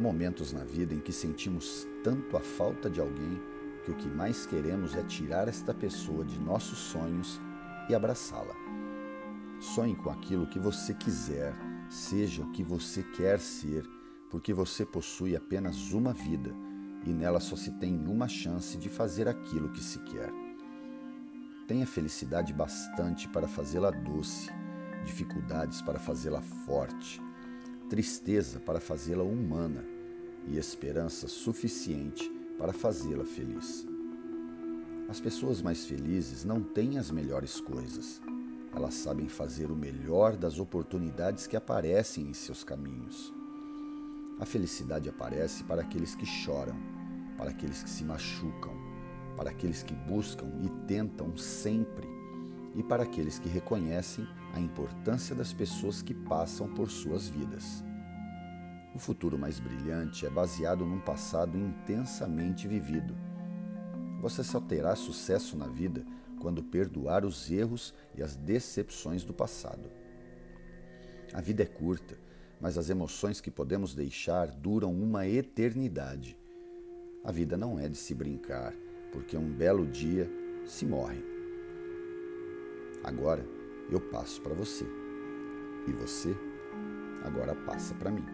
Há momentos na vida em que sentimos tanto a falta de alguém que o que mais queremos é tirar esta pessoa de nossos sonhos e abraçá-la. Sonhe com aquilo que você quiser, seja o que você quer ser, porque você possui apenas uma vida e nela só se tem uma chance de fazer aquilo que se quer. Tenha felicidade bastante para fazê-la doce, dificuldades para fazê-la forte, tristeza para fazê-la humana e esperança suficiente para fazê-la feliz. As pessoas mais felizes não têm as melhores coisas. Elas sabem fazer o melhor das oportunidades que aparecem em seus caminhos. A felicidade aparece para aqueles que choram, para aqueles que se machucam, para aqueles que buscam e tentam sempre, e para aqueles que reconhecem a importância das pessoas que passam por suas vidas. O futuro mais brilhante é baseado num passado intensamente vivido. Você só terá sucesso na vida quando perdoar os erros e as decepções do passado. A vida é curta, mas as emoções que podemos deixar duram uma eternidade. A vida não é de se brincar, porque um belo dia se morre. Agora eu passo para você. E você agora passa para mim.